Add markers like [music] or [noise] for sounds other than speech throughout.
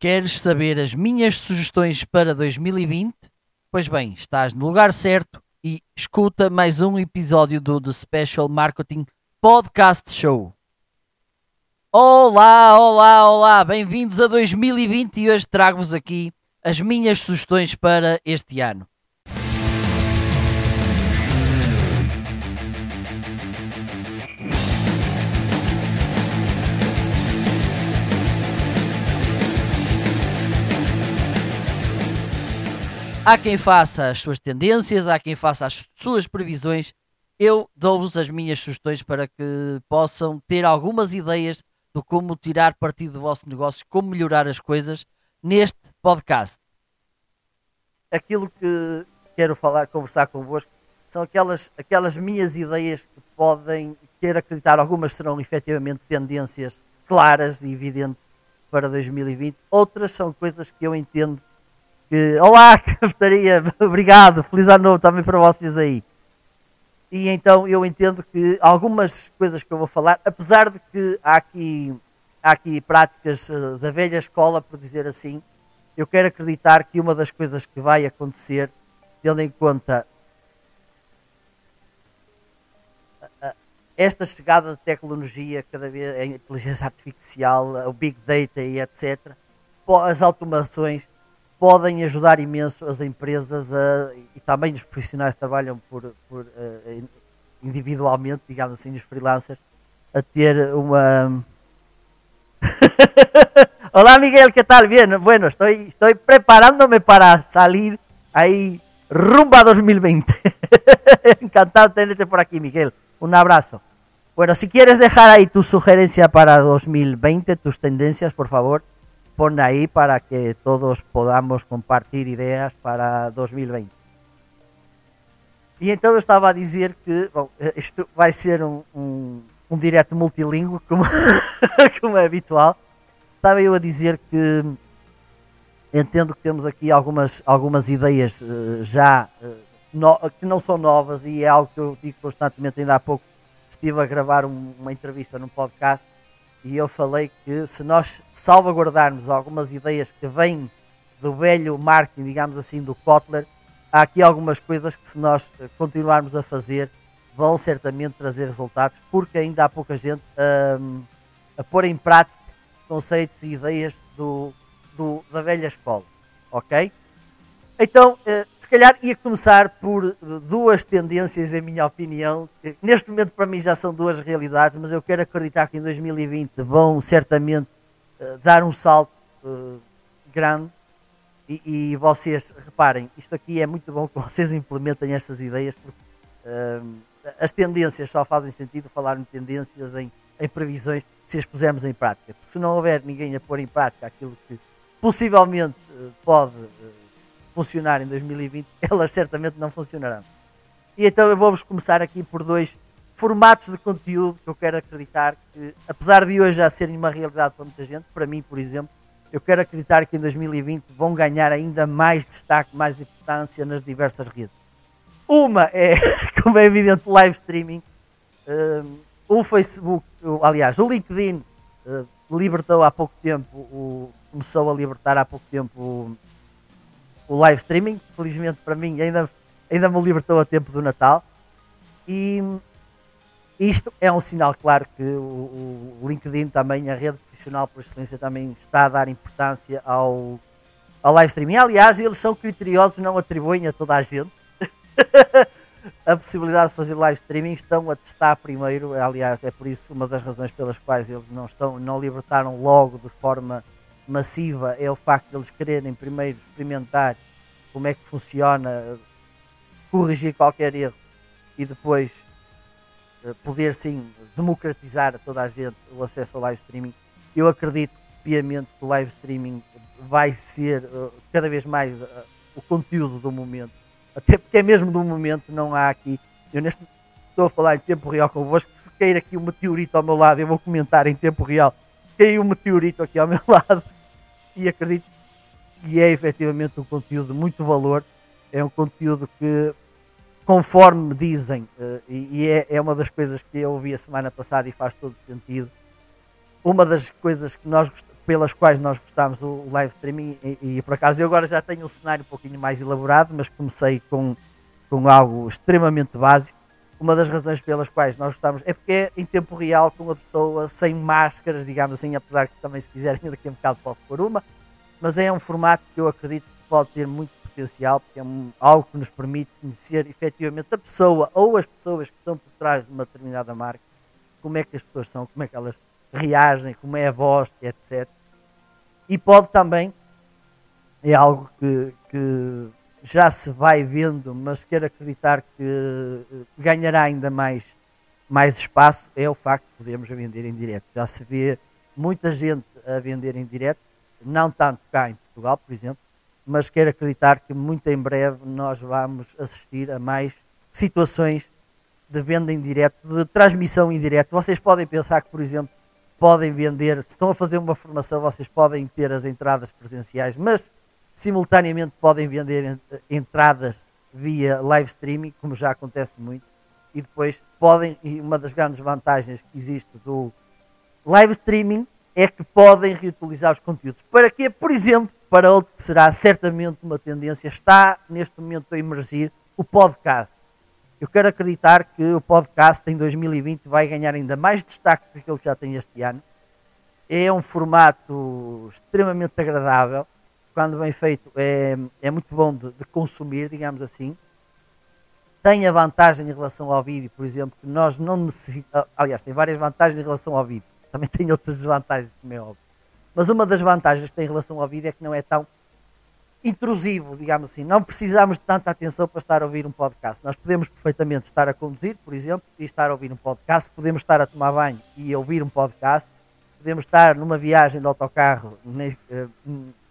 Queres saber as minhas sugestões para 2020? Pois bem, estás no lugar certo e escuta mais um episódio do The Special Marketing Podcast Show. Olá, olá, olá, bem-vindos a 2020 e hoje trago-vos aqui as minhas sugestões para este ano. Há quem faça as suas tendências, há quem faça as suas previsões. Eu dou-vos as minhas sugestões para que possam ter algumas ideias de como tirar partido do vosso negócio, como melhorar as coisas neste podcast. Aquilo que quero falar, conversar convosco, são aquelas, aquelas minhas ideias que podem ter acreditar, algumas serão efetivamente tendências claras e evidentes para 2020, outras são coisas que eu entendo que, olá, [laughs] cafetaria, obrigado, feliz ano novo também para vocês aí. E então eu entendo que algumas coisas que eu vou falar, apesar de que há aqui, há aqui práticas uh, da velha escola, por dizer assim, eu quero acreditar que uma das coisas que vai acontecer, tendo em conta esta chegada de tecnologia, cada vez a inteligência artificial, o big data e etc., as automações, podem ajudar imenso as empresas a, e também os profissionais que trabalham por, por uh, individualmente, digamos assim, os freelancers, a ter uma. [laughs] Hola Miguel, ¿qué tal? Bien, bueno, estoy, estoy preparándome para salir ahí rumba 2020. [laughs] Encantado de tenerte por aquí, Miguel. Un abrazo. Bueno, si quieres dejar ahí tu sugerencia para 2020, tus tendencias, por favor, pon ahí para que todos podamos compartir ideas para 2020. E então eu estava a dizer que bom, isto vai ser um, um, um direto multilingüe, como, [laughs] como é habitual. Estava eu a dizer que entendo que temos aqui algumas, algumas ideias uh, já uh, no, que não são novas e é algo que eu digo constantemente. Ainda há pouco estive a gravar um, uma entrevista num podcast e eu falei que se nós salvaguardarmos algumas ideias que vêm do velho marketing, digamos assim, do Kotler, há aqui algumas coisas que se nós eh, continuarmos a fazer vão certamente trazer resultados, porque ainda há pouca gente um, a pôr em prática conceitos e ideias do, do, da velha escola, ok? Então, eh, se calhar ia começar por eh, duas tendências, em minha opinião. Neste momento, para mim, já são duas realidades, mas eu quero acreditar que em 2020 vão certamente eh, dar um salto grande. E, e, vocês, reparem, isto aqui é muito bom que vocês implementem estas ideias, porque as tendências só fazem sentido falar em tendências, em, em previsões, se as pusermos em prática. Porque se não houver ninguém a pôr em prática aquilo que possivelmente pode funcionar em 2020, [laughs] elas certamente não funcionarão. E então eu vou-vos começar aqui por dois formatos de conteúdo que eu quero acreditar que, apesar de hoje já serem uma realidade para muita gente, para mim, por exemplo, eu quero acreditar que em 2020 vão ganhar ainda mais destaque, mais importância nas diversas redes. Uma é, [laughs] como é evidente, live streaming. Um, o Facebook, aliás, o LinkedIn uh, libertou há pouco tempo, o, começou a libertar há pouco tempo o live streaming. Felizmente para mim ainda, ainda me libertou a tempo do Natal. E isto é um sinal claro que o, o LinkedIn também, a rede profissional por excelência, também está a dar importância ao, ao live streaming. Aliás, eles são criteriosos, não atribuem a toda a gente [laughs] a possibilidade de fazer live streaming, estão a testar primeiro. Aliás, é por isso uma das razões pelas quais eles não estão, não libertaram logo de forma massiva é o facto de eles quererem primeiro experimentar como é que funciona, corrigir qualquer erro e depois eh, poder sim democratizar a toda a gente o acesso ao live streaming. Eu acredito piamente que o live streaming vai ser uh, cada vez mais uh, o conteúdo do momento, até porque é mesmo do momento, não há aqui. Eu neste estou a falar em tempo real convosco. Se cair aqui um meteorito ao meu lado, eu vou comentar em tempo real. Caiu um meteorito aqui ao meu [laughs] lado e acredito que é efetivamente um conteúdo de muito valor, é um conteúdo que, conforme me dizem, uh, e, e é, é, uma das coisas que eu ouvi a semana passada e faz todo sentido, uma das coisas que nós, pelas quais nós gostamos o live streaming e, e, por acaso eu agora já tenho um cenário um pouquinho mais elaborado, mas comecei com, com algo extremamente básico. Uma das razões pelas quais nós gostamos é porque é em tempo real com a pessoa sem máscaras, digamos assim, apesar que também se quiserem [laughs] daqui a um bocado posso pôr uma, mas é um formato que eu acredito que pode ter muito potencial, porque é um, algo que nos permite conhecer efetivamente a pessoa ou as pessoas que estão por trás de uma determinada marca, como é que as pessoas são, como é que elas reagem, como é a voz, etc. E pode também, é algo que, que já se vai vendo, mas quero acreditar que eh, ganhará ainda mais, mais espaço, é o facto de podermos vender em direto. Já se vê muita gente a vender em direto, não tanto cá em Portugal, por exemplo, mas quero acreditar que muito em breve nós vamos assistir a mais situações de venda em direto, de transmissão em direto. Vocês podem pensar que, por exemplo, podem vender, se estão a fazer uma formação, vocês podem ter as entradas presenciais, mas simultaneamente podem vender entradas via live streaming, como já acontece muito, e depois podem, e uma das grandes vantagens que existe do live streaming é que podem reutilizar os conteúdos. Para quê? Por exemplo, para outro que será certamente uma tendência, está neste momento a emergir o podcast. Eu quero acreditar que o podcast em 2020 vai ganhar ainda mais destaque do que que já tem este ano. É um formato extremamente agradável, quando bem feito é, é muito bom de, de consumir, digamos assim. Tem a vantagem em relação ao vídeo, por exemplo, que nós não necessitamos. Aliás, tem várias vantagens em relação ao vídeo. Também [laughs] tem outras desvantagens, como é óbvio. Mas uma das vantagens que tem em relação ao vídeo é que não é tão intrusivo, digamos assim. Não precisamos de tanta atenção para estar a ouvir um podcast. Nós podemos perfeitamente estar a conduzir, por exemplo, e estar a ouvir um podcast. Podemos estar a tomar banho e ouvir um podcast. Podemos estar numa viagem de autocarro eh,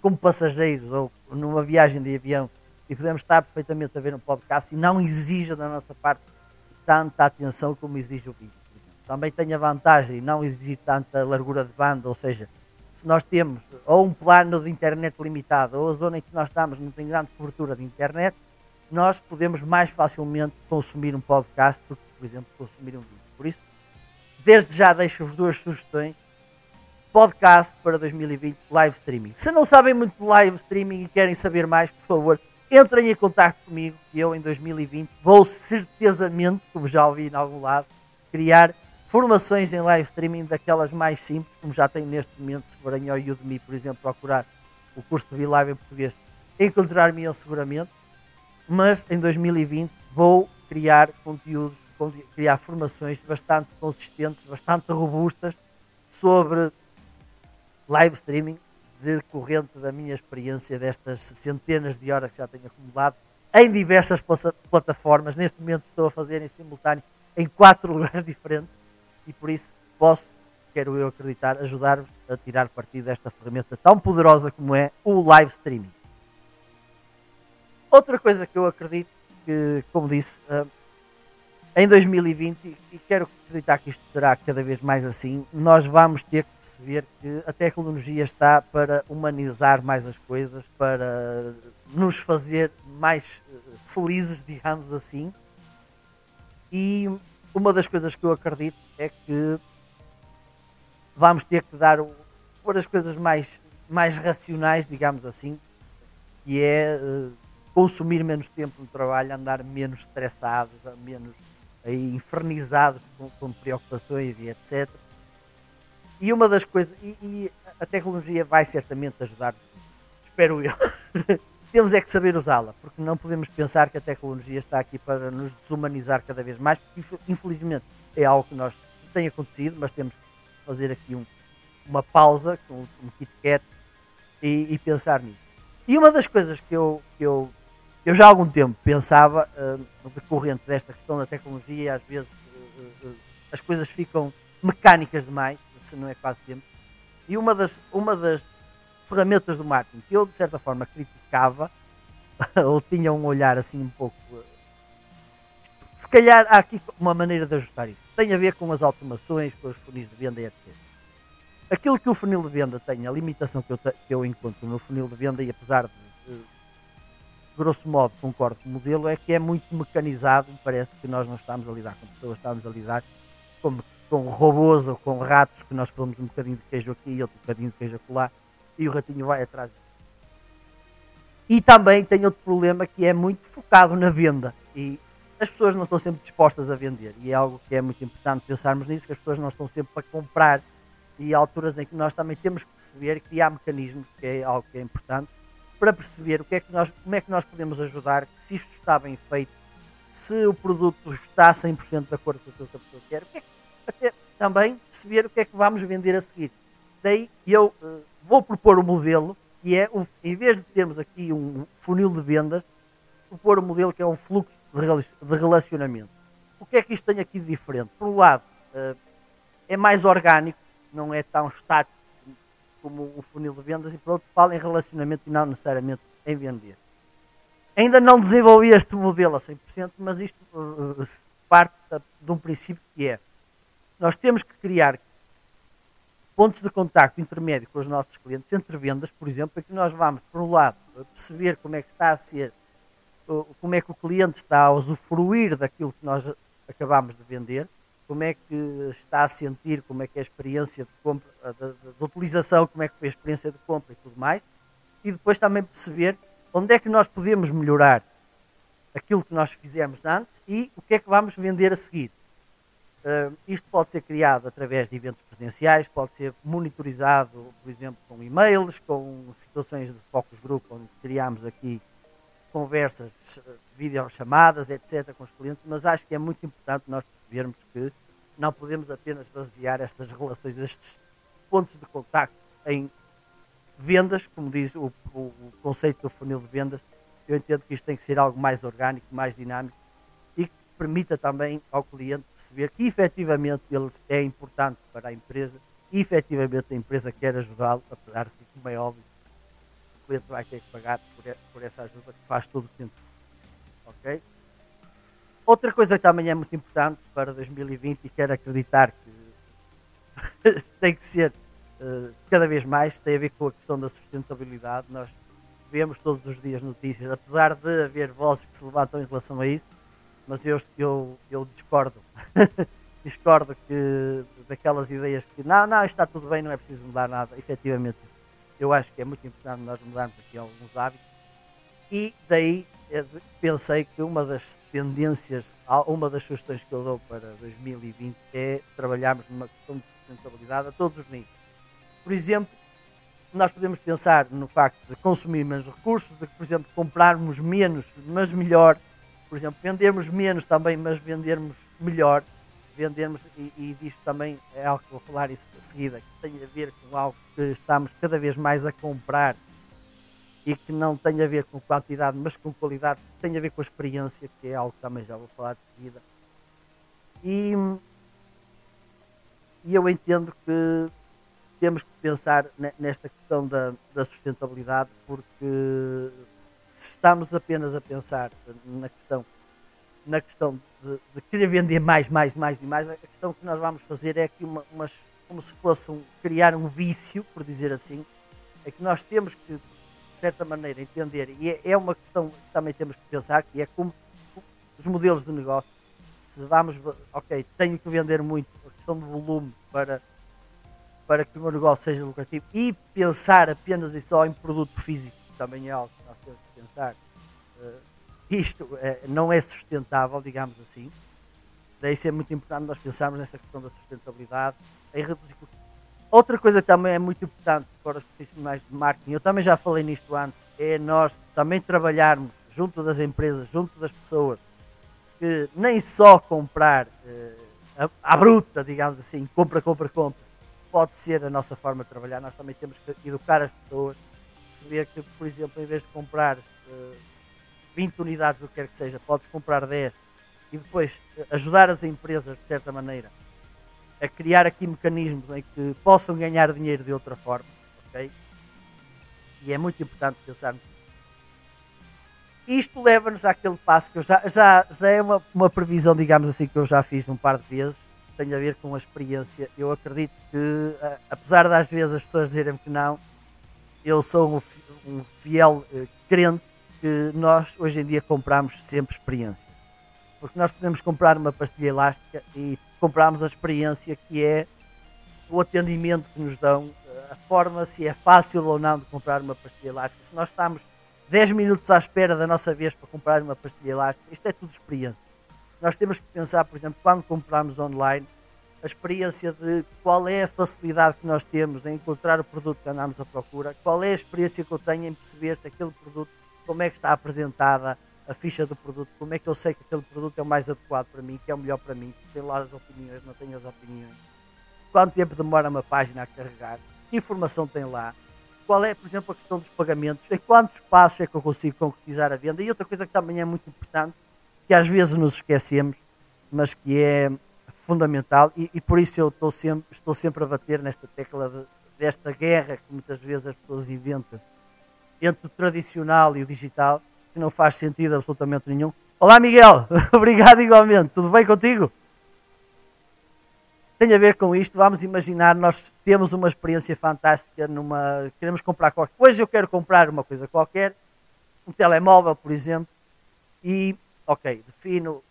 como passageiros ou numa viagem de avião e podemos estar perfeitamente a ver um podcast e não exija da nossa parte tanta atenção como exige o vídeo. Também tem a vantagem de não exigir tanta largura de banda, ou seja, se nós temos ou um plano de internet limitado ou a zona em que nós estamos não tem grande cobertura de internet, nós podemos mais facilmente consumir um podcast do que, por exemplo, consumir um vídeo. Por isso, desde já deixo-vos duas sugestões. Podcast para 2020, live streaming. Se não sabem muito de live streaming e querem saber mais, por favor, entrem em contato comigo e eu em 2020 vou certezamente, como já ouvi em algum lado, criar formações em live streaming daquelas mais simples, como já tenho neste momento, se forem ao Udemy, por exemplo, procurar o curso de Live em português, encontrar-me seguramente, mas em 2020 vou criar conteúdos, criar formações bastante consistentes, bastante robustas sobre live streaming, decorrente da minha experiência destas centenas de horas que já tenho acumulado em diversas plataformas. Neste momento estou a fazer em simultâneo em quatro [laughs] lugares diferentes e por isso posso, quero eu acreditar, ajudar-vos a tirar partido desta ferramenta tão poderosa como é o live streaming. Outra coisa que eu acredito que, como disse, uh, em 2020, e quero acreditar que isto será cada vez mais assim, nós vamos ter que perceber que a tecnologia está para humanizar mais as coisas, para nos fazer mais ah, felizes, digamos assim. E uma das coisas que eu acredito é que vamos ter que dar por as coisas mais, mais racionais, digamos assim, que é uh, consumir menos tempo no trabalho, andar menos estressados, menos aí, infernizados com, com, preocupações e etc. E uma das coisas, e, e a tecnologia vai certamente ajudar, espero eu. [laughs] temos é que saber usá-la, porque não podemos pensar que a tecnologia está aqui para nos desumanizar cada vez mais, porque infelizmente é algo que nós tem acontecido, mas temos que fazer aqui um, uma pausa, um, um Kit Kat e, e, pensar nisso. E uma das coisas que eu, que eu, eu já há algum tempo pensava, uh, no decorrente desta questão da tecnologia, às vezes uh, uh, as coisas ficam mecânicas demais, se não é quase sempre, e uma das, uma das ferramentas do marketing que eu de certa forma criticava [laughs] ou tinha um olhar assim um pouco se calhar há aqui uma maneira de ajustar isso tem a ver com as automações, com os funis de venda etc. Aquilo que o funil de venda tem, a limitação que eu, que eu encontro no funil de venda, e apesar de, grosso modo, concordo com o modelo, é que é muito mecanizado. Parece que nós não estamos a lidar com pessoas, estamos a lidar com, com robôs ou com ratos que nós pomos um bocadinho de queijo aqui e outro bocadinho de queijo acolá e o ratinho vai atrás. E também tem outro problema que é muito focado na venda e as pessoas não estão sempre dispostas a vender e é algo que é muito importante pensarmos nisso, que as pessoas não estão sempre para comprar e há alturas em que nós também temos que perceber e criar mecanismos, que é algo que é importante, para perceber o que é que nós, como é que nós podemos ajudar, se isto está bem feito, se o produto está 100% de acordo com aquilo que a pessoa quer, é que, até também perceber o que é que vamos vender a seguir. Daí eu uh, vou propor o um modelo, que é, um, em vez de termos aqui um funil de vendas, propor um modelo que é um fluxo de relacionamento. O que é que isto tem aqui de diferente? Por um lado, uh, é mais orgânico, não é tão estático como o funil de vendas, e por outro, fala em relacionamento e não necessariamente em vender. Ainda não desenvolvi este modelo a 100%, mas isto uh, parte de um princípio que é: nós temos que criar pontos de contacto intermédio com os nossos clientes entre vendas, por exemplo, em que nós vamos, por um lado, perceber como é que está a ser, como é que o cliente está a usufruir daquilo que nós acabamos de vender, como é que está a sentir, como é que é a experiência de compra, de, de, de utilização, como é que foi a experiência de compra e tudo mais, e depois também perceber onde é que nós podemos melhorar aquilo que nós fizemos antes e o que é que vamos vender a seguir. Uh, isto pode ser criado através de eventos presenciais, pode ser monitorizado, por exemplo, com e-mails, com situações de focus group, onde criamos aqui conversas, videochamadas, etc., com os clientes, mas acho que é muito importante nós percebermos que não podemos apenas basear estas relações, estes pontos de contacto em vendas, como diz o, o, o, conceito do funil de vendas, eu entendo que isto tem que ser algo mais orgânico, mais dinâmico e que permita também ao cliente perceber que efetivamente ele é importante para a empresa e efetivamente a empresa quer ajudá-lo, apesar de que, como é óbvio, cliente vai ter que pagar por, por essa ajuda que faz todo o sentido. Ok? Outra coisa que também é muito importante para 2020 e quero acreditar que [laughs] tem que ser uh, cada vez mais, tem a ver com a questão da sustentabilidade. Nós vemos todos os dias notícias, apesar de haver vozes que se levantam em relação a isso, mas eu, eu, eu discordo. [laughs] discordo que daquelas ideias que não, não, está tudo bem, não é preciso mudar nada. Efetivamente, eu acho que é muito importante nós mudarmos aqui alguns hábitos. E daí é pensei que uma das tendências, uma das sugestões que eu dou para 2020 é trabalharmos numa questão de sustentabilidade a todos os níveis. Por exemplo, nós podemos pensar no facto de consumir menos recursos, de, por exemplo, comprarmos menos, mas melhor, por exemplo, vendermos menos também, mas vendermos melhor, vendermos, e, e disto também é algo que vou falar isso a seguida, que tem a ver com algo que estamos cada vez mais a comprar e que não tem a ver com quantidade, mas com qualidade, tem a ver com a experiência, que é algo que também já vou falar de seguida. E, e eu entendo que temos que pensar nesta questão da, da sustentabilidade, porque se estamos apenas a pensar na questão, na questão de, de, querer vender mais, mais, mais e mais, a questão que nós vamos fazer é aqui uma, umas, como se fosse um, criar um vício, por dizer assim, é que nós temos que certa maneira, entender, e é, é uma questão que também temos que pensar, que é como os modelos de negócio, se vamos, ok, tenho que vender muito, a questão do volume para, para que o meu negócio seja lucrativo e pensar apenas e só em produto físico, também é algo que nós temos que pensar. Uh, isto é, não é sustentável, digamos assim. Daí ser muito importante nós pensarmos nesta questão da sustentabilidade, em reduzir Outra coisa que também é muito importante para os profissionais de marketing, eu também já falei nisto antes, é nós também trabalharmos junto das empresas, junto das pessoas, que nem só comprar uh, à bruta, digamos assim, compra, compra, compra, pode ser a nossa forma de trabalhar. Nós também temos que educar as pessoas, perceber que, por exemplo, em vez de comprar uh, 20 unidades do que quer que seja, podes comprar 10 e depois uh, ajudar as empresas de certa maneira a criar aqui mecanismos em que possam ganhar dinheiro de outra forma, ok? E é muito importante pensarmos isto leva-nos àquele passo que eu já, já, já é uma, uma previsão, digamos assim, que eu já fiz um par de vezes, tem a ver com a experiência. Eu acredito que, apesar das vezes as pessoas dizerem que não, eu sou um, fiel uh, crente que nós hoje em dia compramos sempre experiência. Porque nós podemos comprar uma pastilha elástica e comprarmos a experiência que é o atendimento que nos dão, a forma se é fácil ou não de comprar uma pastilha elástica. Se nós estamos 10 minutos à espera da nossa vez para comprar uma pastilha elástica, isto é tudo experiência. Nós temos que pensar, por exemplo, quando compramos online, a experiência de qual é a facilidade que nós temos em encontrar o produto que andamos à procura, qual é a experiência que eu tenho em perceber se aquele produto, como é que está apresentada a ficha do produto, como é que eu sei que aquele produto é o mais adequado para mim, que é o melhor para mim, tem lá as opiniões, não tem as opiniões, quanto tempo demora uma página a carregar, que informação tem lá, qual é, por exemplo, a questão dos pagamentos, em quantos passos é que eu consigo concretizar a venda, e outra coisa que também é muito importante, que às vezes nos esquecemos, mas que é fundamental e, e, por isso eu estou sempre, estou sempre a bater nesta tecla de, desta guerra que muitas vezes as pessoas inventam entre o tradicional e o digital, que não faz sentido absolutamente nenhum. Olá Miguel, [laughs] obrigado igualmente, tudo bem contigo? Tem a ver com isto, vamos imaginar, nós temos uma experiência fantástica numa. Queremos comprar qualquer coisa, eu quero comprar uma coisa qualquer, um telemóvel, por exemplo, e ok, defino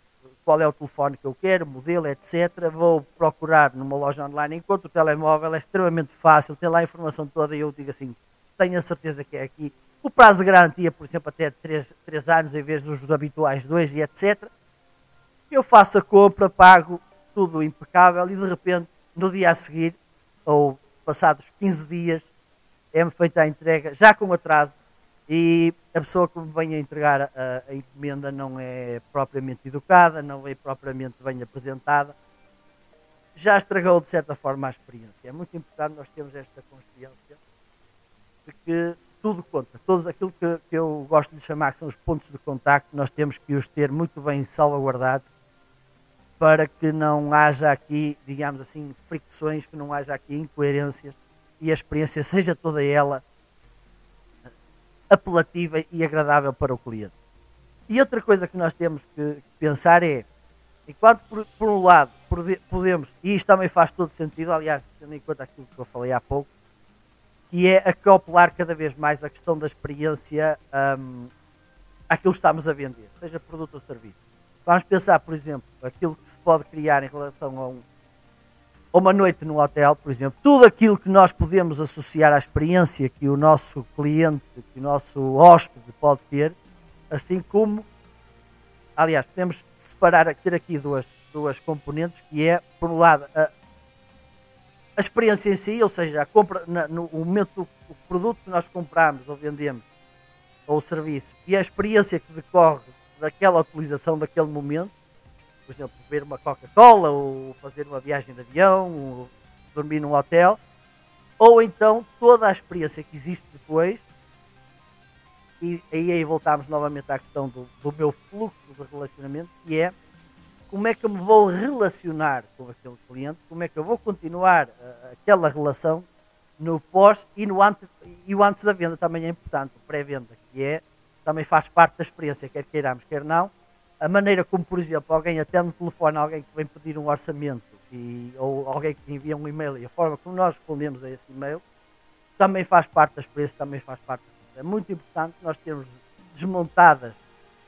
qual é o telefone que eu quero, modelo, etc. Vou procurar numa loja online, enquanto o telemóvel é extremamente fácil, tem lá a informação toda e eu digo assim, tenho a certeza que é aqui. O prazo de garantia, por exemplo, até 3, 3 anos em vez dos habituais 2 e etc. Eu faço a compra, pago tudo impecável e de repente, no dia a seguir, ou passados 15 dias, é-me feita a entrega, já com atraso, e a pessoa que me vem a entregar a, a, encomenda não é propriamente educada, não é propriamente bem apresentada, já estragou de certa forma a experiência. É muito importante nós termos esta consciência que tudo conta, todos aquilo que, que eu gosto de chamar que são os pontos de contacto, nós temos que os ter muito bem salvaguardados para que não haja aqui, digamos assim, fricções, que não haja aqui incoerências e a experiência seja toda ela apelativa e agradável para o cliente. E outra coisa que nós temos que pensar é, enquanto por, por um lado podemos, e isto também faz todo sentido, aliás, tendo em conta aquilo que eu falei há pouco, que é acoplar cada vez mais a questão da experiência um, àquilo que estamos a vender, seja produto ou serviço. Vamos pensar, por exemplo, aquilo que se pode criar em relação a um, ou uma noite no hotel, por exemplo, tudo aquilo que nós podemos associar à experiência que o nosso cliente, que o nosso hóspede pode ter, assim como, aliás, podemos separar, ter aqui duas, duas componentes, que é, por um lado, a, a experiência em si, ou seja, a compra, na, no momento do o produto que nós compramos ou vendemos, ou o serviço, e a experiência que decorre daquela utilização daquele momento, por exemplo, beber uma Coca-Cola, ou fazer uma viagem de avião, ou dormir num hotel, ou então toda a experiência que existe depois, e, e aí voltamos novamente à questão do, do meu fluxo de relacionamento, que é como é que eu me vou relacionar com aquele cliente, como é que eu vou continuar uh, aquela relação no pós e no antes, e o antes da venda também é importante, o pré-venda, que é, também faz parte da experiência, quer queiramos, quer não, a maneira como, por exemplo, alguém atende o telefone, alguém que vem pedir um orçamento e, ou alguém que envia um e-mail e a forma como nós respondemos a esse e-mail também faz parte da experiência, também faz parte. É muito importante nós termos desmontadas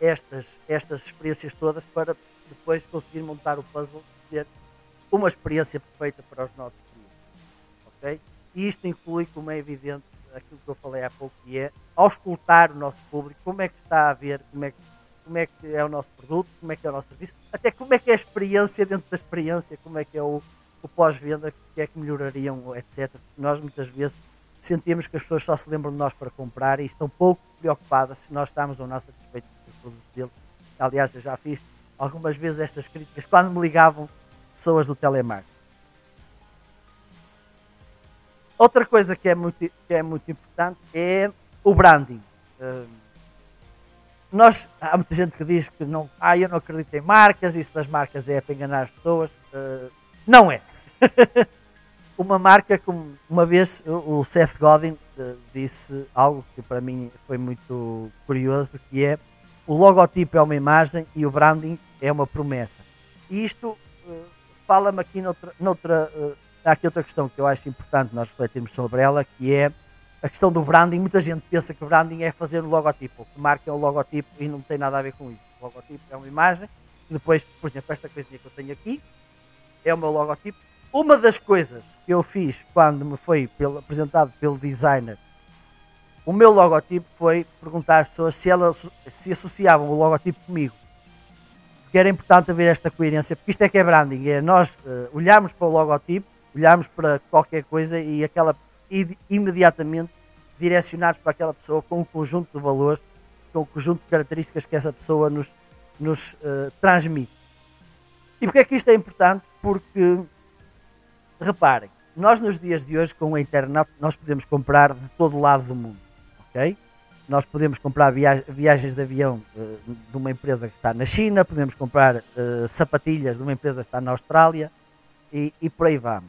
estas, estas experiências todas para depois conseguir montar o puzzle e ter uma experiência perfeita para os nossos clientes. Ok? E isto inclui, como é evidente, aquilo que eu falei há pouco, que é auscultar o nosso público, como é que está a ver, como é que como é que é o nosso produto, como é que é o nosso serviço, até como é que é a experiência dentro da experiência, como é que é o, o pós-venda, que é que melhorariam, etc. Nós muitas vezes sentimos que as pessoas só se lembram de nós para comprar e estão pouco preocupadas se nós estamos ou não satisfeitos com os produtos deles. Aliás, eu já fiz algumas vezes estas críticas quando me ligavam pessoas do telemarketing. Outra coisa que é muito, que é muito importante é o branding. Uh, nós, há muita gente que diz que não, ah, eu não acredito em marcas, isso das marcas é para enganar as pessoas. Uh, não é. [laughs] uma marca, como uma vez o Seth Godin uh, disse algo que para mim foi muito curioso, que é o logotipo é uma imagem e o branding é uma promessa. E isto uh, fala-me aqui noutra, noutra há aqui outra questão que eu acho importante nós refletirmos sobre ela, que é a questão do branding, muita gente pensa que branding é fazer o logotipo, que marca é o logotipo e não tem nada a ver com isso. O logotipo é uma imagem depois, por exemplo, esta coisinha que eu tenho aqui é o meu logotipo. Uma das coisas que eu fiz quando me foi pelo, apresentado pelo designer o meu logotipo foi perguntar às pessoas se elas se associavam o logotipo comigo. Porque era importante haver esta coerência, porque isto é que é branding, é nós uh, olharmos para o logotipo, olharmos para qualquer coisa e aquela e imediatamente direcionados para aquela pessoa com um conjunto de valores, com um conjunto de características que essa pessoa nos, nos uh, transmite. E porque é que isto é importante? Porque, reparem, nós nos dias de hoje com a internet nós podemos comprar de todo o lado do mundo, ok? Nós podemos comprar viagens de avião uh, de uma empresa que está na China, podemos comprar uh, sapatilhas de uma empresa que está na Austrália e, e por aí vamos.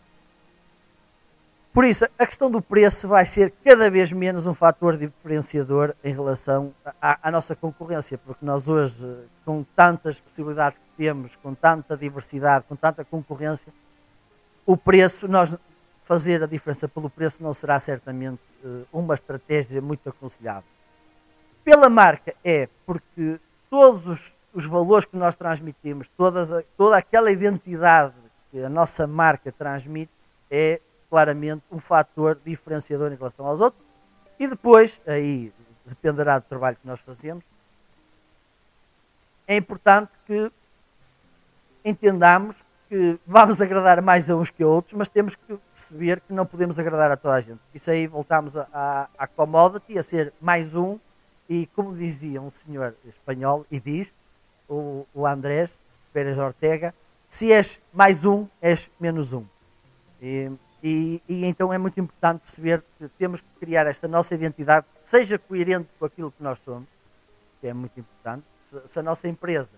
Por isso, a questão do preço vai ser cada vez menos um fator diferenciador em relação à, à, nossa concorrência, porque nós hoje, com tantas possibilidades que temos, com tanta diversidade, com tanta concorrência, o preço, nós fazer a diferença pelo preço não será certamente uh, uma estratégia muito aconselhável. Pela marca é porque todos os, os valores que nós transmitimos, todas, toda aquela identidade que a nossa marca transmite é claramente um fator diferenciador em relação aos outros. E depois, aí dependerá do trabalho que nós fazemos, é importante que entendamos que vamos agradar mais a uns que a outros, mas temos que perceber que não podemos agradar a toda a gente. Isso aí voltamos à commodity, a ser mais um, e como dizia um senhor espanhol, e diz, o, o Andrés Pérez Ortega, se és mais um, és menos um. E, e, e, então é muito importante perceber que temos que criar esta nossa identidade que seja coerente com aquilo que nós somos, que é muito importante. Se, se a nossa empresa,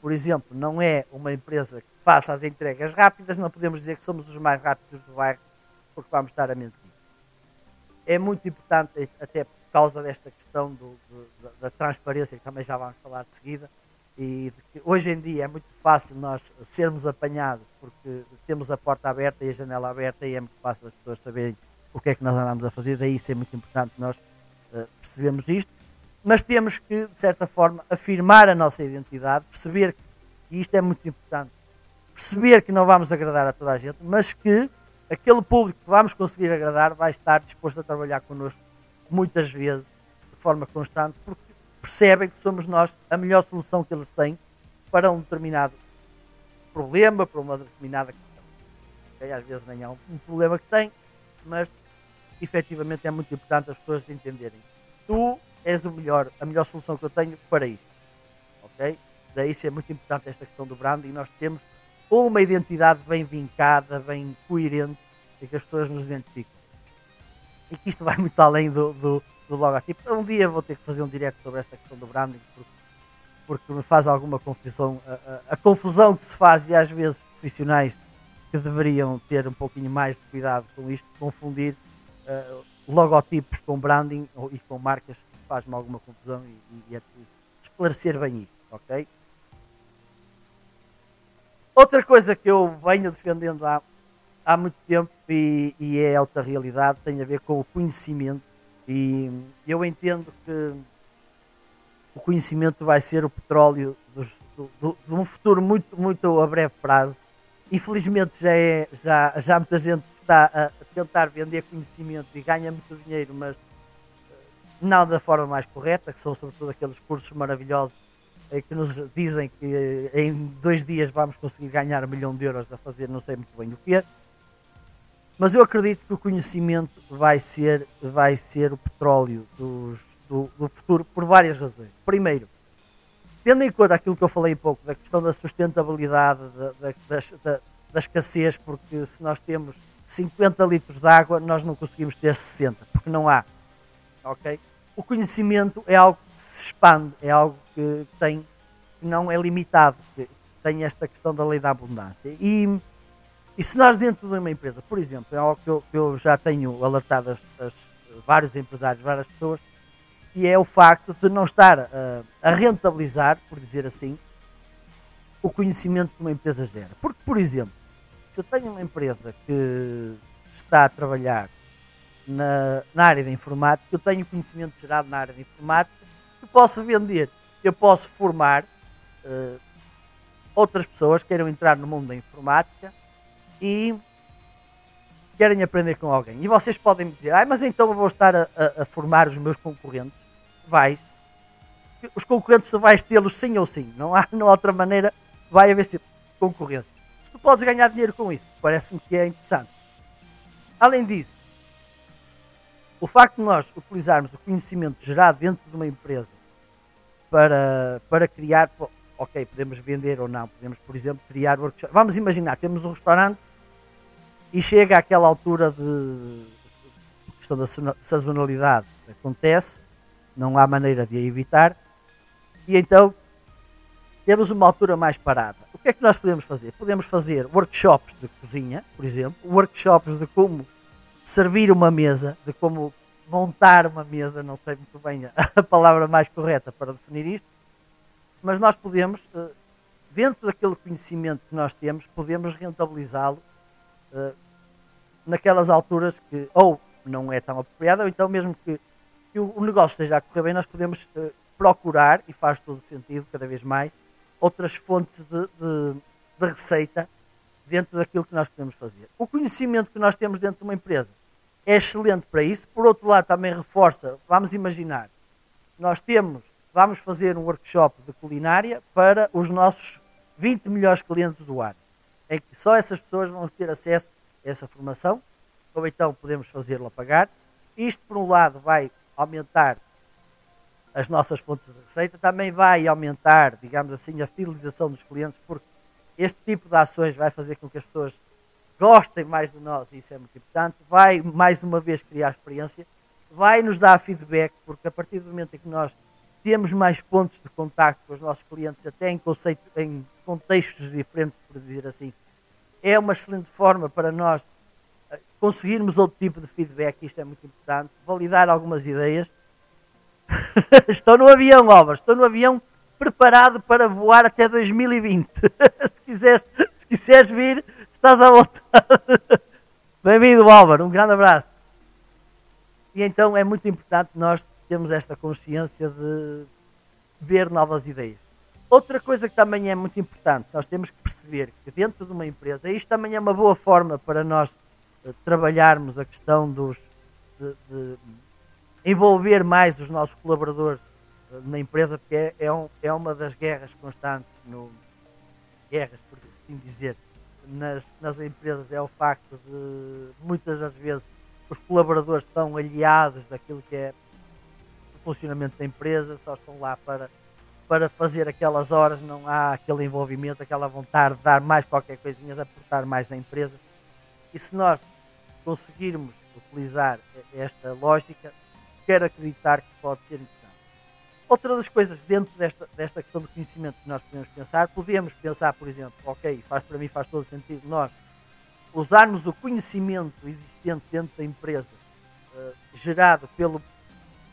por exemplo, não é uma empresa que faça as entregas rápidas, não podemos dizer que somos os mais rápidos do bairro, porque vamos estar a mentir. É muito importante, até causa desta questão do, do, da transparência, que também já vamos falar de seguida, e hoje em dia é muito fácil nós sermos apanhados porque temos a porta aberta e a janela aberta e é muito fácil as pessoas saberem o que é que nós andamos a fazer, daí isso é muito importante nós uh, percebermos isto, mas temos que, de certa forma, afirmar a nossa identidade, perceber que, e isto é muito importante, perceber que não vamos agradar a toda a gente, mas que aquele público que vamos conseguir agradar vai estar disposto a trabalhar connosco muitas vezes, de forma constante, porque percebem que somos nós a melhor solução que eles têm para um determinado problema, para uma determinada questão. Okay? Às vezes nem é um, problema que tem, mas efetivamente é muito importante as pessoas entenderem. Tu és o melhor, a melhor solução que eu tenho para isto. Ok? Daí isso é muito importante esta questão do branding. Nós temos uma identidade bem vincada, bem coerente, e que as pessoas nos identifiquem. E que isto vai muito além do, do do logotipo. Um dia vou ter que fazer um direct sobre esta questão do branding, porque, porque me faz alguma confusão. A, a, a, confusão que se faz, e às vezes profissionais que deveriam ter um pouquinho mais de cuidado com isto, confundir uh, logotipos com branding ou, e com marcas, faz-me alguma confusão e, e é preciso esclarecer bem isso, ok? Outra coisa que eu venho defendendo há, há muito tempo e, e é alta realidade tem a ver com o conhecimento e eu entendo que o conhecimento vai ser o petróleo dos, do, do, de um futuro muito, muito a breve prazo. Infelizmente já, é, já, já muita gente está a tentar vender conhecimento e ganha muito dinheiro, mas eh, não da forma mais correta, que são sobretudo aqueles cursos maravilhosos eh, que nos dizem que eh, em dois dias vamos conseguir ganhar um milhão de euros a fazer não sei muito bem o que é. Mas eu acredito que o conhecimento vai ser, vai ser o petróleo dos, do, do, futuro por várias razões. Primeiro, tendo em conta aquilo que eu falei um pouco, da questão da sustentabilidade, da, da, da, da escassez, porque se nós temos 50 litros de água, nós não conseguimos ter 60, porque não há. Ok? O conhecimento é algo que se expande, é algo que tem que não é limitado, que tem esta questão da lei da abundância. E e se nós dentro de uma empresa, por exemplo, é algo que eu, que eu já tenho alertado as, as, vários empresários, várias pessoas, que é o facto de não estar uh, a rentabilizar, por dizer assim, o conhecimento que uma empresa gera. Porque, por exemplo, se eu tenho uma empresa que está a trabalhar na, na área da informática, eu tenho conhecimento gerado na área da informática que posso vender. Eu posso formar uh, outras pessoas queiram entrar no mundo da informática e querem aprender com alguém. E vocês podem me dizer, ah, mas então eu vou estar a, a, a formar os meus concorrentes. Vais. Os concorrentes vais tê-los sim ou sim. Não há, não há outra maneira. Vai haver sempre concorrência. Se tu podes ganhar dinheiro com isso, parece-me que é interessante. Além disso, o facto de nós utilizarmos o conhecimento gerado dentro de uma empresa para, para criar, ok, podemos vender ou não, podemos, por exemplo, criar workshops. Vamos imaginar, temos um restaurante e chega àquela altura de questão da sazonalidade acontece, não há maneira de a evitar, e então temos uma altura mais parada. O que é que nós podemos fazer? Podemos fazer workshops de cozinha, por exemplo, workshops de como servir uma mesa, de como montar uma mesa, não sei muito bem a palavra mais correta para definir isto, mas nós podemos, eh, dentro daquele conhecimento que nós temos, podemos rentabilizá-lo eh, naquelas alturas que ou não é tão apropriado, ou então mesmo que, que o negócio esteja a correr bem, nós podemos eh, procurar, e faz todo sentido cada vez mais, outras fontes de, de, de receita dentro daquilo que nós podemos fazer. O conhecimento que nós temos dentro de uma empresa é excelente para isso. Por outro lado, também reforça, vamos imaginar, nós temos, vamos fazer um workshop de culinária para os nossos 20 melhores clientes do ano, em que só essas pessoas vão ter acesso a essa formação, ou então podemos fazê-lo a pagar. Isto, por um lado, vai aumentar as nossas fontes de receita, também vai aumentar, digamos assim, a fidelização dos clientes, porque este tipo de ações vai fazer com que as pessoas gostem mais de nós, e isso é muito importante, vai mais uma vez criar experiência, vai nos dar feedback, porque a partir do momento em que nós temos mais pontos de contacto com os nossos clientes, até em, conceito, em contextos diferentes, por dizer assim, é uma excelente forma para nós eh, conseguirmos outro tipo de feedback, isto é muito importante, validar algumas ideias. [laughs] estou no avião, Álvaro, estou no avião preparado para voar até 2020. [laughs] se, quiseres, se quiseres vir, Estás à vontade. [laughs] Bem-vindo, Álvaro. Um grande abraço. E então é muito importante nós termos esta consciência de ver novas ideias. Outra coisa que também é muito importante, nós temos que perceber que dentro de uma empresa, isto também é uma boa forma para nós uh, trabalharmos a questão dos de, de envolver mais os nossos colaboradores uh, na empresa, porque é, é, um, é, uma das guerras constantes, no, guerras, por assim dizer, nas, nas empresas é o facto de muitas das vezes os colaboradores estão aliados daquilo que é o funcionamento da empresa, só estão lá para, para fazer aquelas horas, não há aquele envolvimento, aquela vontade de dar mais qualquer coisinha, de aportar mais à empresa. E se nós conseguirmos utilizar esta lógica, quero acreditar que pode ser interessante. Outra das coisas dentro desta, desta questão do conhecimento que nós podemos pensar, podemos pensar, por exemplo, ok, faz, para mim faz todo sentido nós usarmos o conhecimento existente dentro da empresa, uh, gerado pelo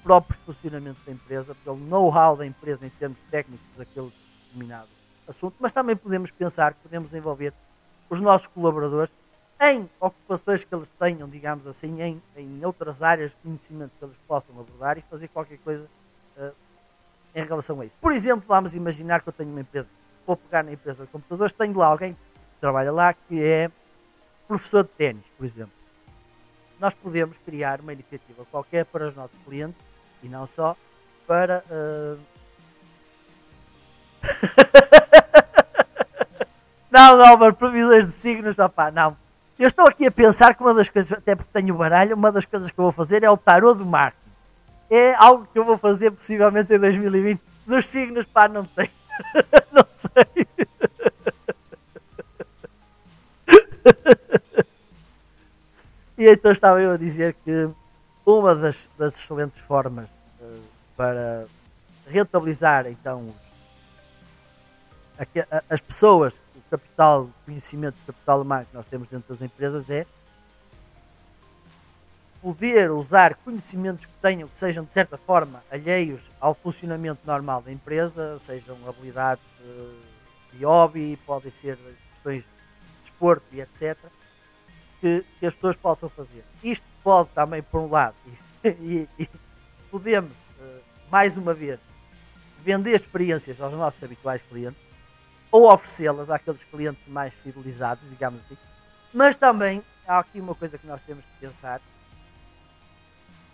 próprio funcionamento da empresa, pelo know-how da empresa em termos técnicos daquele determinado assunto, mas também podemos pensar que podemos envolver os nossos colaboradores em ocupações que eles tenham, digamos assim, em, em outras áreas de conhecimento que eles possam abordar e fazer qualquer coisa uh, em relação a isso. Por exemplo, vamos imaginar que eu tenho uma empresa, vou pegar na empresa de computadores, tenho lá alguém que trabalha lá que é professor de ténis, por exemplo. Nós podemos criar uma iniciativa qualquer para os nossos clientes e não só para. Uh... [laughs] não, não, previsões de signos, opá, não. Eu estou aqui a pensar que uma das coisas, até porque tenho baralho, uma das coisas que eu vou fazer é o tarô do mar é algo que eu vou fazer possivelmente em 2020. Dos signos, pá, não tem. [laughs] não sei. [laughs] e então estava eu a dizer que uma das, das excelentes formas uh, para rentabilizar então os, a, a, as pessoas, o capital, o conhecimento, o capital humano que nós temos dentro das empresas é poder usar conhecimentos que tenham, que sejam de certa forma alheios ao funcionamento normal da empresa, sejam habilidades uh, de hobby, podem ser questões de desporto e etc., que, que, as pessoas possam fazer. Isto pode também, por um lado, [laughs] e, e podemos, uh, mais uma vez, vender experiências aos nossos habituais clientes, ou oferecê-las àqueles clientes mais fidelizados, digamos assim. Mas também há aqui uma coisa que nós temos que pensar,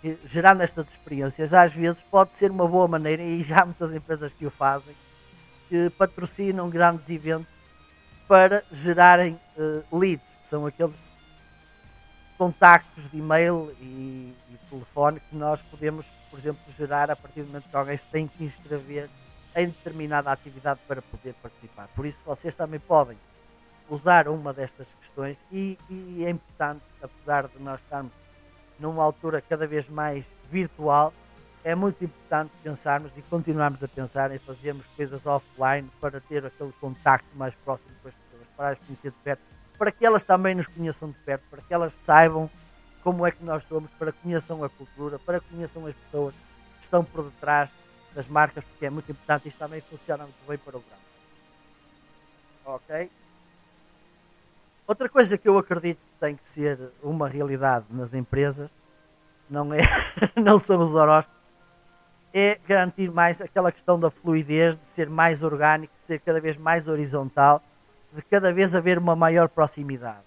que, gerando estas experiências, às vezes pode ser uma boa maneira, e já há muitas empresas que o fazem, que patrocinam grandes eventos para gerarem uh, leads, que são aqueles contactos de e-mail e, e, telefone que nós podemos, por exemplo, gerar a partir do momento que alguém se tem que inscrever em determinada atividade para poder participar. Por isso, vocês também podem usar uma destas questões e, e é importante, apesar de nós estarmos numa altura cada vez mais virtual, é muito importante pensarmos e continuarmos a pensar em fazermos coisas offline para ter aquele contacto mais próximo com as pessoas, para as conhecer de perto, para que elas também nos conheçam de perto, para que elas saibam como é que nós somos, para que conheçam a cultura, para que conheçam as pessoas que estão por detrás das marcas, porque é muito importante. Isto também funciona muito bem para o grão. Ok? Outra coisa que eu acredito que tem que ser uma realidade nas empresas, não, é, [laughs] não são os horóscopos, é garantir mais aquela questão da fluidez, de ser mais orgânico, de ser cada vez mais horizontal, de cada vez haver uma maior proximidade.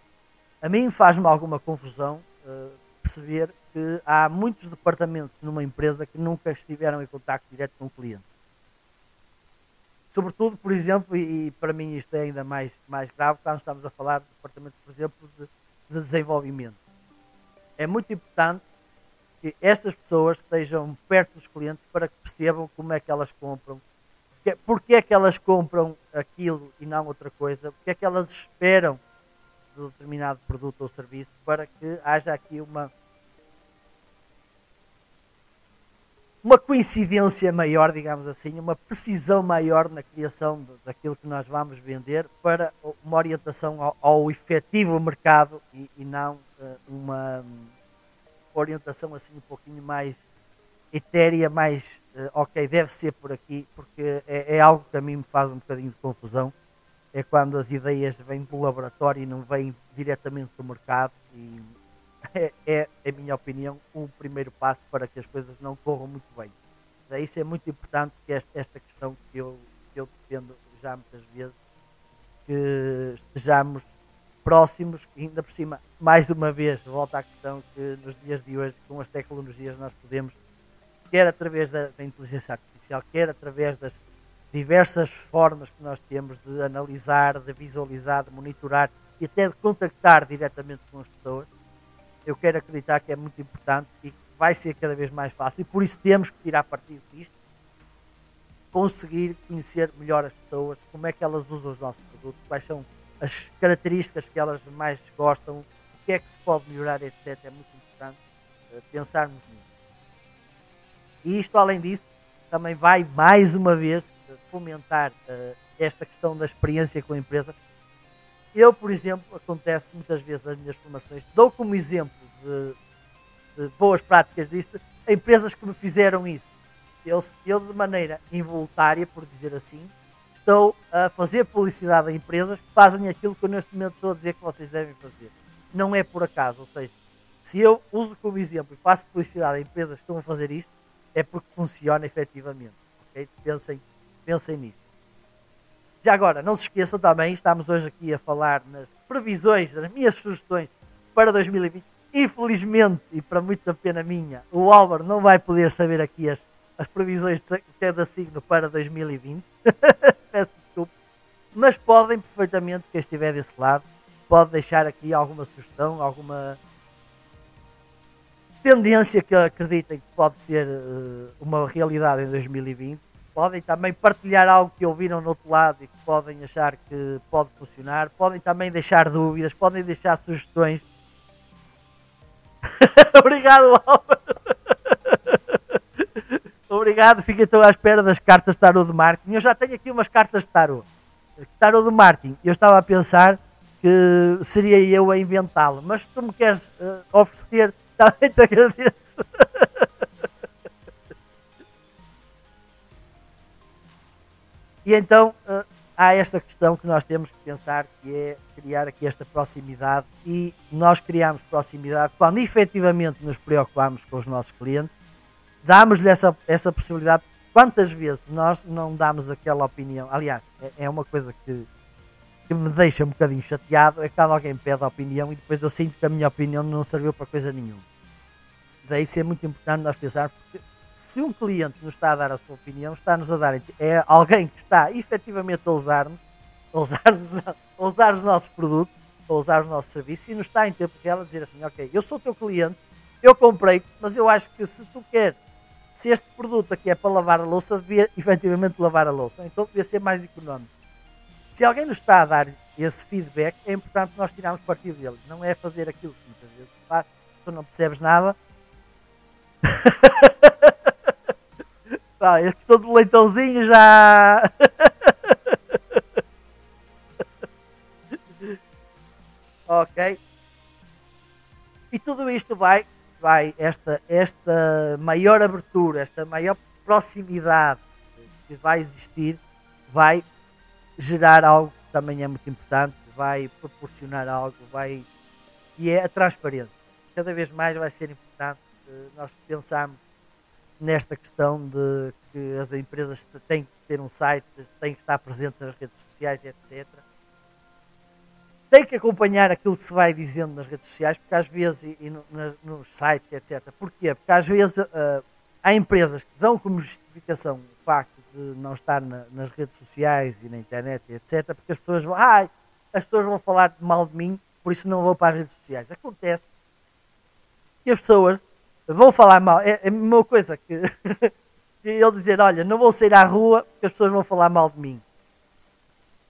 A mim faz-me alguma confusão uh, perceber que há muitos departamentos numa empresa que nunca estiveram em contato direto com o cliente. Sobretudo, por exemplo, e, e para mim isto é ainda mais, mais grave, quando estamos a falar de departamentos, por exemplo, de, de desenvolvimento. É muito importante que estas pessoas estejam perto dos clientes para que percebam como é que elas compram, porque é que elas compram aquilo e não outra coisa, porque é que elas esperam de determinado produto ou serviço para que haja aqui uma uma coincidência maior, digamos assim, uma precisão maior na criação daquilo que nós vamos vender para uma orientação ao, ao efetivo mercado e, e não uh, uma um, orientação assim um pouquinho mais etérea, mais uh, ok, deve ser por aqui, porque é, é, algo que a mim me faz um bocadinho de confusão. É quando as ideias vêm do laboratório e não vêm diretamente do mercado e [laughs] é, é, em minha opinião, o primeiro passo para que as coisas não corram muito bem. Daí isso é muito importante que esta, esta questão que eu, que eu defendo já muitas vezes, que estejamos próximos, ainda por cima, mais uma vez, volta à questão que nos dias de hoje, com as tecnologias, nós podemos, quer através da, da inteligência artificial, quer através das diversas formas que nós temos de analisar, de visualizar, de monitorar e até de contactar diretamente com as pessoas, eu quero acreditar que é muito importante e vai ser cada vez mais fácil e por isso temos que tirar partido disto, conseguir conhecer melhor as pessoas, como é que elas usam os nossos produtos, quais são as características que elas mais gostam, o que é que se pode melhorar, etc. É muito importante uh, pensarmos nisso. E isto, além disso, também vai mais uma vez fomentar uh, esta questão da experiência com a empresa, eu, por exemplo, acontece muitas vezes nas minhas formações, dou como exemplo de, de boas práticas disto, empresas que me fizeram isso. Eu, eu, de maneira involuntária, por dizer assim, estou a fazer publicidade a empresas que fazem aquilo que eu neste momento estou a dizer que vocês devem fazer. Não é por acaso, ou seja, se eu uso como exemplo e faço publicidade a empresas que estão a fazer isto, é porque funciona efetivamente. Okay? Pensem, pensem nisso. Já agora, não se esqueçam também, estamos hoje aqui a falar nas previsões, nas minhas sugestões para 2020. Infelizmente, e para muita pena minha, o Álvaro não vai poder saber aqui as, as previsões de cada signo para 2020. [laughs] Peço desculpa. Mas podem perfeitamente, quem estiver desse lado, pode deixar aqui alguma sugestão, alguma tendência que acreditem que pode ser uh, uma realidade em 2020 podem também partilhar algo que ouviram no outro lado e que podem achar que pode funcionar, podem também deixar dúvidas, podem deixar sugestões. [laughs] Obrigado, Álvaro. Obrigado, fica então à espera das cartas de tarot de Martin. Eu já tenho aqui umas cartas de tarot. Tarot de Martin, eu estava a pensar que seria eu a inventá-lo, mas se tu me queres uh, oferecer, também te agradeço. E então há esta questão que nós temos que pensar, que é criar aqui esta proximidade e nós criamos proximidade quando efetivamente nos preocupamos com os nossos clientes, damos-lhe essa, essa possibilidade quantas vezes nós não damos aquela opinião? Aliás, é, é uma coisa que, que me deixa um bocadinho chateado, é quando alguém pede a opinião e depois eu sinto que a minha opinião não serviu para coisa nenhuma. Daí isso é muito importante nós pensarmos, porque se um cliente nos está a dar a sua opinião, está-nos a dar, é alguém que está efetivamente a usar-nos, a usar-nos, a usar os nossos produtos, a usar os nossos serviços e nos está em tempo real a dizer assim, ok, eu sou teu cliente, eu comprei, mas eu acho que se tu queres, se este produto aqui é para lavar a louça, devia efetivamente lavar a louça, então devia ser mais económico. Se alguém nos está a dar esse feedback, é importante nós tirarmos partido dele, não é fazer aquilo que muitas vezes se faz, tu não percebes nada. [laughs] Pá, a questão leitãozinho já. [laughs] ok? E tudo isto vai, vai esta, esta maior abertura, esta maior proximidade que vai existir, vai gerar algo que também é muito importante, vai proporcionar algo, vai e é a transparência. Cada vez mais vai ser importante uh, nós pensarmos nesta questão de que as empresas têm que ter um site, têm que estar presentes nas redes sociais, etc tem que acompanhar aquilo que se vai dizendo nas redes sociais, porque às vezes, e, no, nos sites, etc. Porquê? Porque às vezes uh, há empresas que dão como justificação o facto não estar na, nas redes sociais e na internet, etc. Porque as pessoas vão, ah, as pessoas vão falar mal de mim, por isso não vou para as redes sociais. Acontece que as pessoas vão falar mal. É, é a mesma coisa que, [laughs] que ele dizer, olha, não vou sair à rua porque as pessoas vão falar mal de mim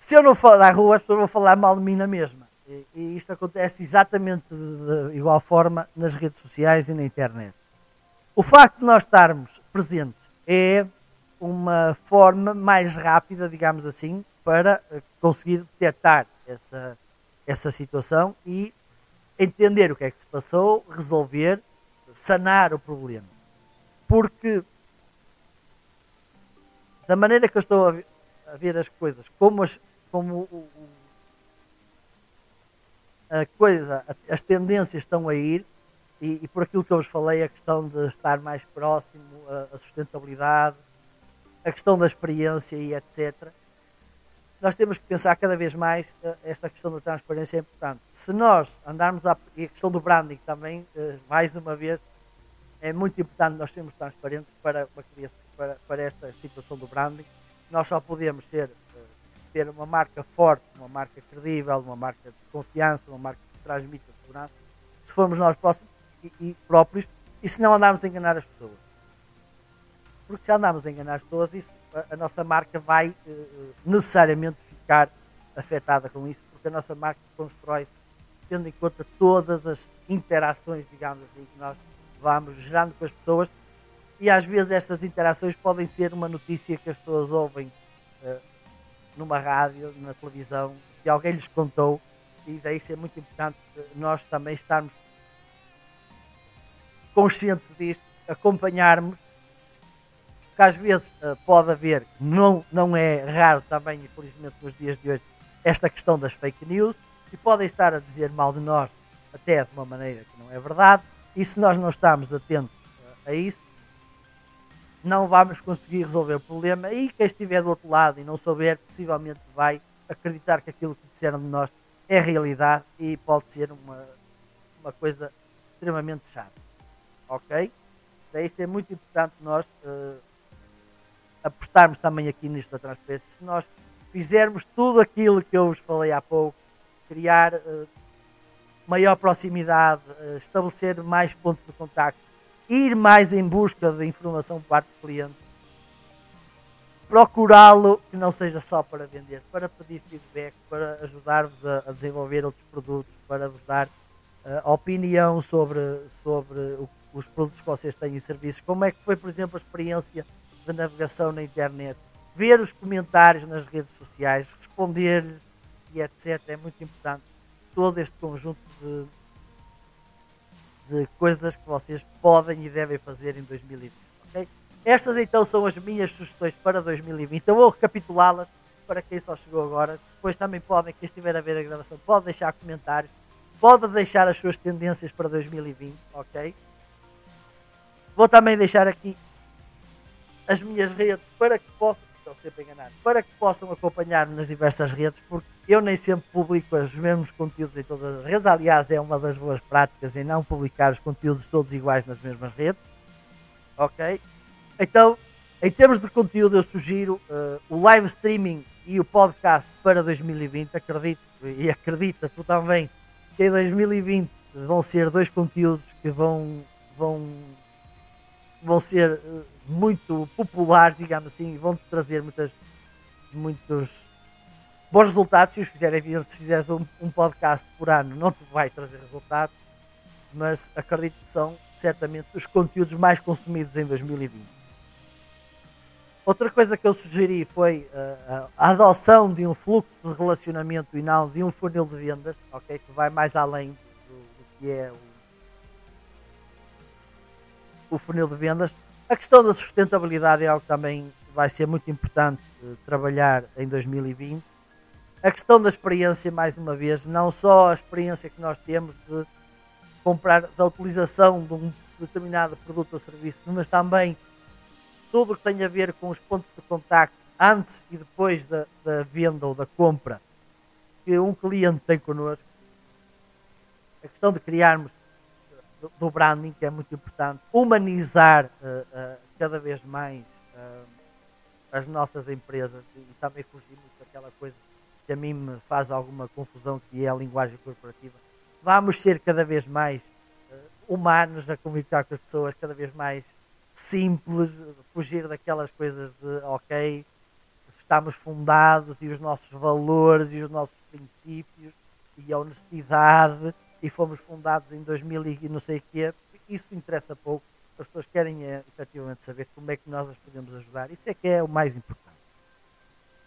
se eu não for à rua, as pessoas vão falar mal de mim na mesma. E, e isto acontece exatamente de, de igual forma nas redes sociais e na internet. O facto de nós estarmos presentes é uma forma mais rápida, digamos assim, para eh, conseguir detectar essa, essa situação e entender o que é que se passou, resolver, sanar o problema. Porque da maneira que eu estou a ver as coisas, como as, como o, a coisa, as tendências estão a ir, e, e, por aquilo que eu vos falei, a questão de estar mais próximo, a, a sustentabilidade, a questão da experiência e etc. Nós temos que pensar cada vez mais uh, esta questão da transparência é importante. Se nós andarmos a. e a questão do branding também, uh, mais uma vez, é muito importante nós sermos transparentes para, para, para esta situação do branding. Nós só podemos ser ter uma marca forte, uma marca credível, uma marca de confiança, uma marca que transmite a segurança, se formos nós próximos e, e próprios e se não andarmos a enganar as pessoas. Porque se andarmos a enganar as pessoas, isso, a, a nossa marca vai uh, necessariamente ficar afetada com isso, porque a nossa marca constrói-se tendo em conta todas as interações, digamos assim, que nós vamos gerando com as pessoas. E às vezes estas interações podem ser uma notícia que as pessoas ouvem uh, numa rádio, na televisão, que alguém lhes contou, e daí ser muito importante nós também estarmos conscientes disto, acompanharmos, porque às vezes uh, pode haver, não, não é raro também, infelizmente nos dias de hoje, esta questão das fake news, e podem estar a dizer mal de nós até de uma maneira que não é verdade, e se nós não estamos atentos uh, a isso, não vamos conseguir resolver o problema e quem estiver do outro lado e não souber, possivelmente vai acreditar que aquilo que disseram de nós é realidade e pode ser uma, uma coisa extremamente chata. Ok? Daí é muito importante nós uh, apostarmos também aqui nisto da transparência. Se nós fizermos tudo aquilo que eu vos falei há pouco, criar uh, maior proximidade, uh, estabelecer mais pontos de contacto, ir mais em busca de informação por parte do cliente, procurá-lo que não seja só para vender, para pedir feedback, para ajudar-vos a, a, desenvolver outros produtos, para vos dar uh, opinião sobre, sobre o, os produtos que vocês têm e serviços, como é que foi, por exemplo, a experiência de navegação na internet, ver os comentários nas redes sociais, responder-lhes e etc. É muito importante todo este conjunto de de coisas que vocês podem e devem fazer em 2020. Okay? Estas então são as minhas sugestões para 2020. Eu vou recapitulá-las para quem só chegou agora. Depois também podem, quem estiver a ver a gravação, pode deixar comentários, pode deixar as suas tendências para 2020, ok? Vou também deixar aqui as minhas redes para que possam, estou sempre enganado, para que possam acompanhar nas diversas redes, porque eu nem sempre publico os mesmos conteúdos em todas as redes. Aliás, é uma das boas práticas em não publicar os conteúdos todos iguais nas mesmas redes. Ok? Então, em termos de conteúdo, eu sugiro uh, o live streaming e o podcast para 2020. Acredito e acredita tu também que em 2020 vão ser dois conteúdos que vão, vão, vão ser uh, muito populares, digamos assim, e vão trazer muitas, muitos bons resultados. Se os fizerem, evidente, se fizeres um, um podcast por ano, não te vai trazer resultados, mas acredito que são certamente os conteúdos mais consumidos em 2020. Outra coisa que eu sugeri foi uh, a adoção de um fluxo de relacionamento e não de um funil de vendas, ok? Que vai mais além do, do que é o, o, funil de vendas. A questão da sustentabilidade é algo que também vai ser muito importante uh, trabalhar em 2020. A questão da experiência, mais uma vez, não só a experiência que nós temos de comprar, da utilização de um determinado produto ou serviço, mas também tudo o que tem a ver com os pontos de contacto antes e depois da, da venda ou da compra que um cliente tem connosco. A questão de criarmos do, branding, que é muito importante, humanizar uh, uh, cada vez mais uh, as nossas empresas e, também fugirmos daquela coisa que a mim me faz alguma confusão, que é a linguagem corporativa. Vamos ser cada vez mais humanos a comunicar com as pessoas, cada vez mais simples, fugir daquelas coisas de ok, estamos fundados e os nossos valores e os nossos princípios e a honestidade e fomos fundados em 2000 e não sei o quê, isso interessa pouco. As pessoas querem é, efetivamente saber como é que nós as podemos ajudar. Isso é que é o mais importante.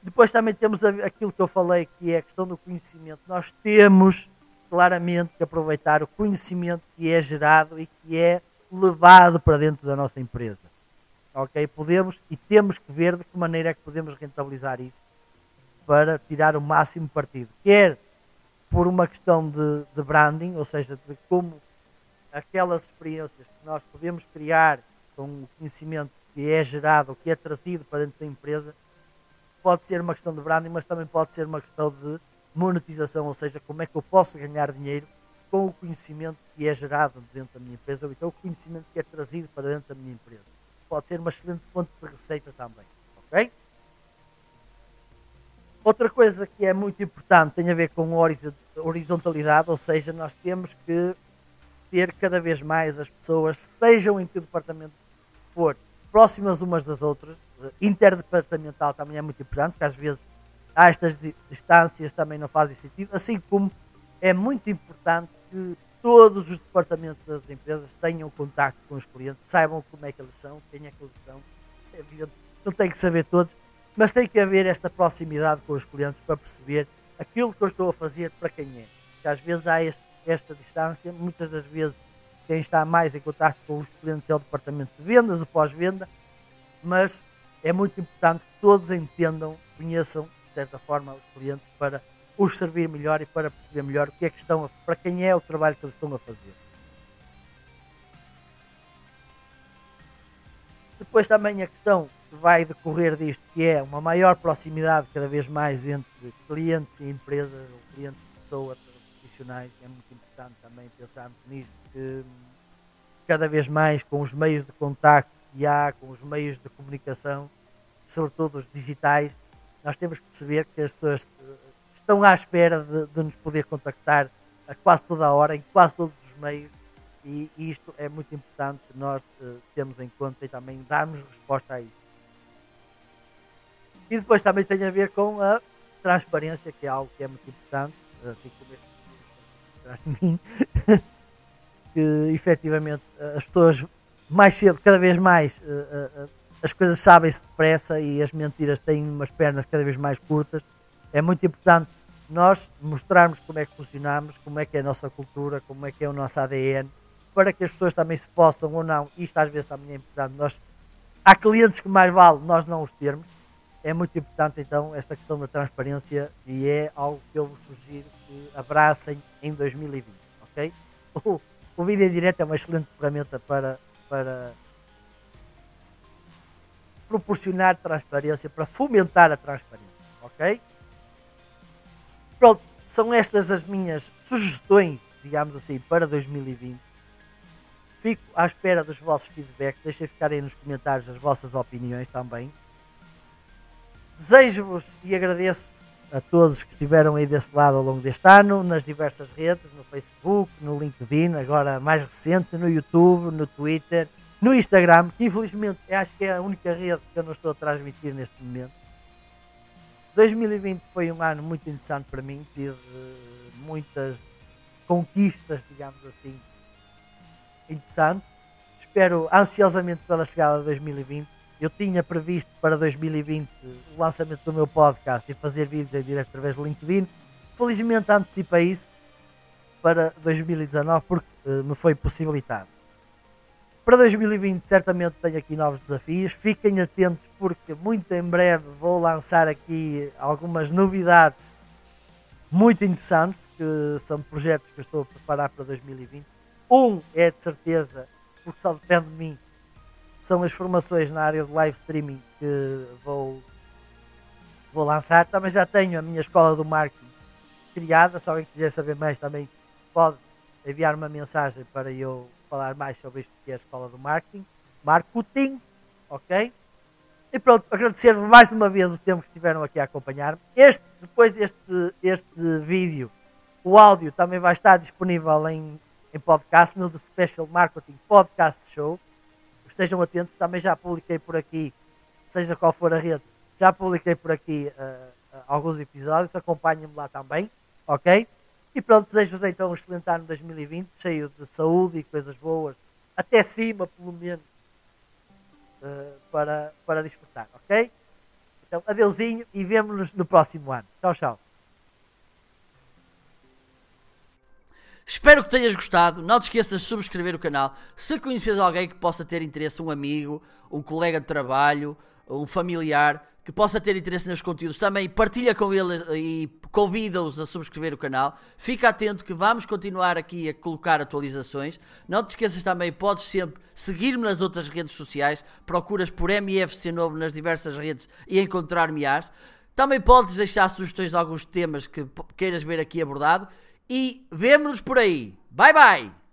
Depois também temos aquilo que eu falei, que é a questão do conhecimento. Nós temos claramente que aproveitar o conhecimento que é gerado e que é levado para dentro da nossa empresa. Ok? Podemos e temos que ver de que maneira é que podemos rentabilizar isso para tirar o máximo partido. Quer por uma questão de, de branding, ou seja, de como aquelas experiências que nós podemos criar com o conhecimento que é gerado, que é trazido para dentro da empresa, pode ser uma questão de branding, mas também pode ser uma questão de monetização, ou seja, como é que eu posso ganhar dinheiro com o conhecimento que é gerado dentro da minha empresa, ou então o conhecimento que é trazido para dentro da minha empresa. Pode ser uma excelente fonte de receita também. Ok? Outra coisa que é muito importante tem a ver com horizontalidade, ou seja, nós temos que ter cada vez mais as pessoas, estejam em que departamento for, próximas umas das outras. Interdepartamental também é muito importante, porque às vezes há estas distâncias também não fazem sentido, assim como é muito importante que todos os departamentos das empresas tenham contato com os clientes, saibam como é que eles são, quem é que eles são. É evidente, não tem que saber todos, mas tem que haver esta proximidade com os clientes para perceber aquilo que eu estou a fazer para quem é. Porque às vezes há este, esta distância, muitas das vezes quem está mais em contato com os clientes é o departamento de vendas, o pós-venda, mas é muito importante que todos entendam, conheçam, de certa forma, os clientes para os servir melhor e para perceber melhor o que é que estão a, para quem é o trabalho que eles estão a fazer. Depois também a questão que vai decorrer disto, que é uma maior proximidade cada vez mais entre clientes e empresas, ou clientes e pessoas profissionais, é muito importante também pensarmos nisto, que cada vez mais com os meios de contacto que há, com os meios de comunicação, sobretudo os digitais, nós temos que perceber que as pessoas estão à espera de, de, nos poder contactar a quase toda a hora, em quase todos os meios, e, isto é muito importante nós uh, termos em conta e também darmos resposta a isso. E depois também tem a ver com a transparência, que é algo que é muito importante, assim como este atrás de mim, [laughs] que efetivamente as pessoas mais cedo, cada vez mais, uh, uh, as coisas sabem-se depressa e as mentiras têm umas pernas cada vez mais curtas. É muito importante nós mostrarmos como é que funcionamos, como é que é a nossa cultura, como é que é o nosso ADN, para que as pessoas também se possam ou não, isto às vezes também é importante, nós, há clientes que mais vale nós não os termos, é muito importante então esta questão da transparência e é algo que eu vos sugiro que abracem em 2020, ok? O, o vídeo em direto é uma excelente ferramenta para, para proporcionar transparência, para fomentar a transparência, ok? Pronto, são estas as minhas sugestões, digamos assim, para 2020. Fico à espera dos vossos feedbacks, deixem ficar aí nos comentários as vossas opiniões também. Desejo-vos e agradeço a todos que estiveram aí desse lado ao longo deste ano, nas diversas redes, no Facebook, no LinkedIn, agora mais recente, no YouTube, no Twitter, no Instagram, que infelizmente acho que é a única rede que eu não estou a transmitir neste momento. 2020 foi um ano muito interessante para mim, tive muitas conquistas, digamos assim, interessantes. Espero ansiosamente pela chegada de 2020 eu tinha previsto para 2020 o lançamento do meu podcast e fazer vídeos em direto através do LinkedIn. Felizmente antecipei isso para 2019 porque uh, me foi possibilitado. Para 2020 certamente tenho aqui novos desafios. Fiquem atentos porque muito em breve vou lançar aqui algumas novidades muito interessantes que são projetos que eu estou a preparar para 2020. Um é de certeza, porque só depende de mim, são as formações na área de live streaming que vou, vou lançar. Também já tenho a minha escola do marketing criada. Se alguém quiser saber mais, também pode enviar uma mensagem para eu falar mais sobre isto que é a escola do marketing. Marketing, ok? E pronto, agradecer-vos mais uma vez o tempo que estiveram aqui a acompanhar-me. Este, depois deste este vídeo, o áudio também vai estar disponível em, em podcast no The Special Marketing Podcast Show estejam atentos, também já publiquei por aqui, seja qual for a rede, já publiquei por aqui uh, alguns episódios, acompanhem-me lá também, ok? E pronto, desejo-vos então um excelente ano 2020, cheio de saúde e coisas boas, até cima pelo menos, uh, para, para desfrutar, ok? Então, adeusinho e vemo-nos no próximo ano. Tchau, tchau. Espero que tenhas gostado. Não te esqueças de subscrever o canal. Se conheces alguém que possa ter interesse, um amigo, um colega de trabalho, um familiar que possa ter interesse nos conteúdos, também partilha com ele e convida-os a subscrever o canal. Fica atento que vamos continuar aqui a colocar atualizações. Não te esqueças também, podes sempre seguir-me nas outras redes sociais. Procuras por MFC Novo nas diversas redes e encontrar-me-ás. Também podes deixar sugestões de alguns temas que queiras ver aqui abordado e vemo-nos por aí. Bye bye!